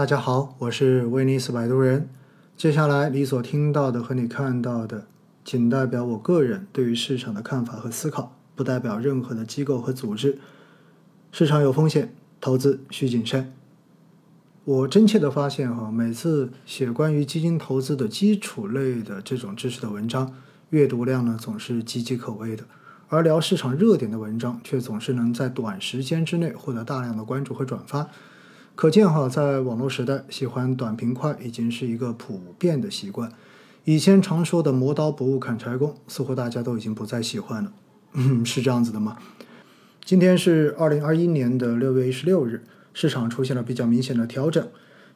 大家好，我是威尼斯摆渡人。接下来你所听到的和你看到的，仅代表我个人对于市场的看法和思考，不代表任何的机构和组织。市场有风险，投资需谨慎。我真切的发现哈，每次写关于基金投资的基础类的这种知识的文章，阅读量呢总是岌岌可危的，而聊市场热点的文章却总是能在短时间之内获得大量的关注和转发。可见哈，在网络时代，喜欢短平快已经是一个普遍的习惯。以前常说的“磨刀不误砍柴工”，似乎大家都已经不再喜欢了。嗯，是这样子的吗？今天是二零二一年的六月一十六日，市场出现了比较明显的调整，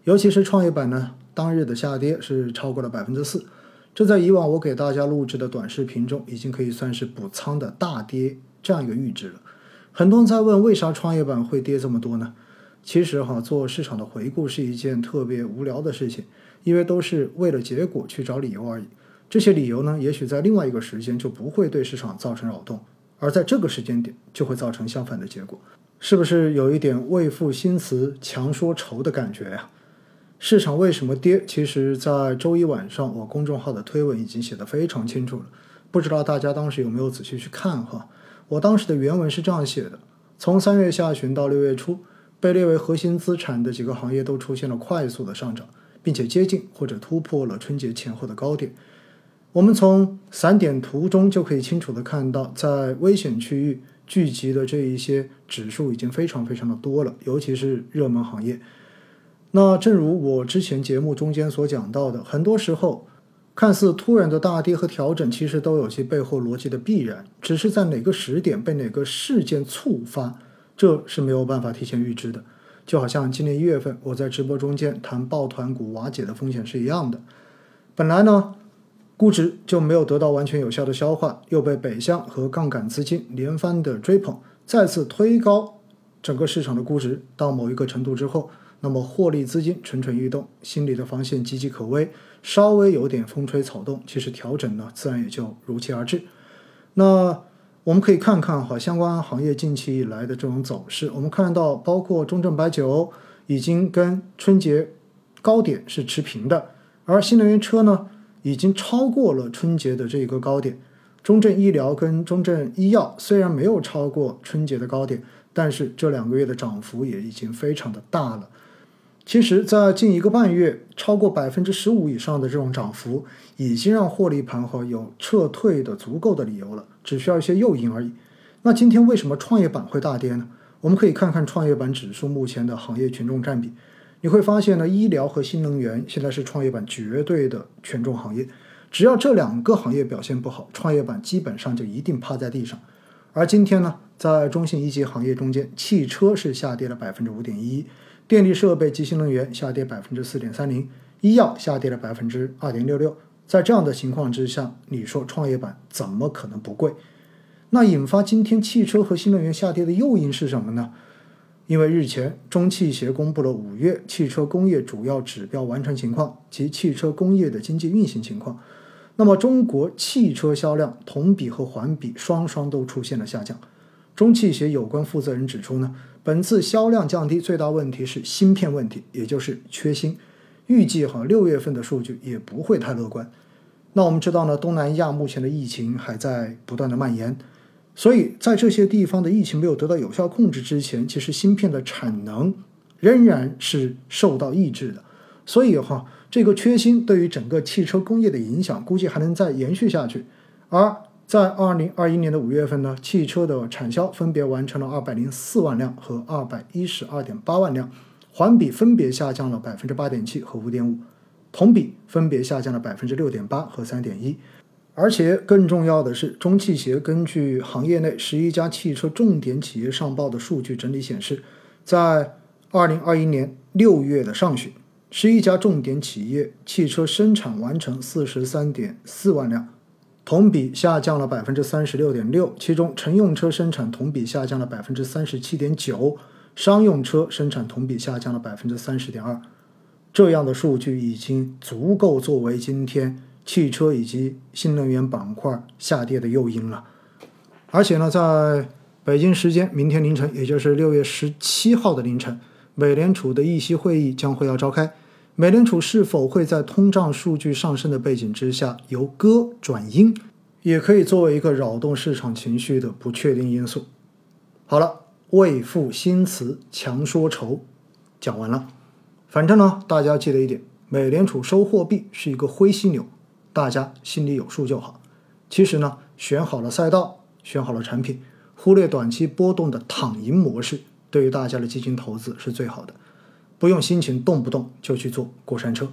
尤其是创业板呢，当日的下跌是超过了百分之四。这在以往我给大家录制的短视频中，已经可以算是补仓的大跌这样一个阈值了。很多人在问，为啥创业板会跌这么多呢？其实哈，做市场的回顾是一件特别无聊的事情，因为都是为了结果去找理由而已。这些理由呢，也许在另外一个时间就不会对市场造成扰动，而在这个时间点就会造成相反的结果。是不是有一点为赋新词强说愁的感觉呀？市场为什么跌？其实，在周一晚上我公众号的推文已经写得非常清楚了，不知道大家当时有没有仔细去看哈？我当时的原文是这样写的：从三月下旬到六月初。被列为核心资产的几个行业都出现了快速的上涨，并且接近或者突破了春节前后的高点。我们从散点图中就可以清楚的看到，在危险区域聚集的这一些指数已经非常非常的多了，尤其是热门行业。那正如我之前节目中间所讲到的，很多时候看似突然的大跌和调整，其实都有其背后逻辑的必然，只是在哪个时点被哪个事件触发。这是没有办法提前预知的，就好像今年一月份我在直播中间谈抱团股瓦解的风险是一样的。本来呢，估值就没有得到完全有效的消化，又被北向和杠杆资金连番的追捧，再次推高整个市场的估值到某一个程度之后，那么获利资金蠢蠢欲动，心里的防线岌岌可危，稍微有点风吹草动，其实调整呢自然也就如期而至。那。我们可以看看哈相关行业近期以来的这种走势。我们看到，包括中证白酒已经跟春节高点是持平的，而新能源车呢已经超过了春节的这个高点。中证医疗跟中证医药虽然没有超过春节的高点，但是这两个月的涨幅也已经非常的大了。其实，在近一个半月，超过百分之十五以上的这种涨幅，已经让获利盘和有撤退的足够的理由了，只需要一些诱因而已。那今天为什么创业板会大跌呢？我们可以看看创业板指数目前的行业权重占比，你会发现呢，医疗和新能源现在是创业板绝对的权重行业。只要这两个行业表现不好，创业板基本上就一定趴在地上。而今天呢，在中信一级行业中间，汽车是下跌了百分之五点一。电力设备及新能源下跌百分之四点三零，医药下跌了百分之二点六六。在这样的情况之下，你说创业板怎么可能不贵？那引发今天汽车和新能源下跌的诱因是什么呢？因为日前中汽协公布了五月汽车工业主要指标完成情况及汽车工业的经济运行情况。那么中国汽车销量同比和环比双双都出现了下降。中汽协有关负责人指出呢。本次销量降低最大问题是芯片问题，也就是缺芯。预计哈六月份的数据也不会太乐观。那我们知道呢，东南亚目前的疫情还在不断的蔓延，所以在这些地方的疫情没有得到有效控制之前，其实芯片的产能仍然是受到抑制的。所以哈，这个缺芯对于整个汽车工业的影响，估计还能再延续下去。而在二零二一年的五月份呢，汽车的产销分别完成了二百零四万辆和二百一十二点八万辆，环比分别下降了百分之八点七和五点五，同比分别下降了百分之六点八和三点一。而且更重要的是，中汽协根据行业内十一家汽车重点企业上报的数据整理显示，在二零二一年六月的上旬，十一家重点企业汽车生产完成四十三点四万辆。同比下降了百分之三十六点六，其中乘用车生产同比下降了百分之三十七点九，商用车生产同比下降了百分之三十点二。这样的数据已经足够作为今天汽车以及新能源板块下跌的诱因了。而且呢，在北京时间明天凌晨，也就是六月十七号的凌晨，美联储的议息会议将会要召开，美联储是否会在通胀数据上升的背景之下由鸽转鹰，也可以作为一个扰动市场情绪的不确定因素。好了，未赋新词强说愁，讲完了。反正呢，大家记得一点，美联储收货币是一个灰犀牛，大家心里有数就好。其实呢，选好了赛道，选好了产品，忽略短期波动的躺赢模式，对于大家的基金投资是最好的。不用心情动不动就去坐过山车。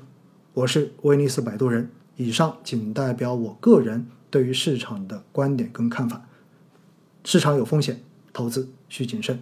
我是威尼斯摆渡人，以上仅代表我个人对于市场的观点跟看法。市场有风险，投资需谨慎。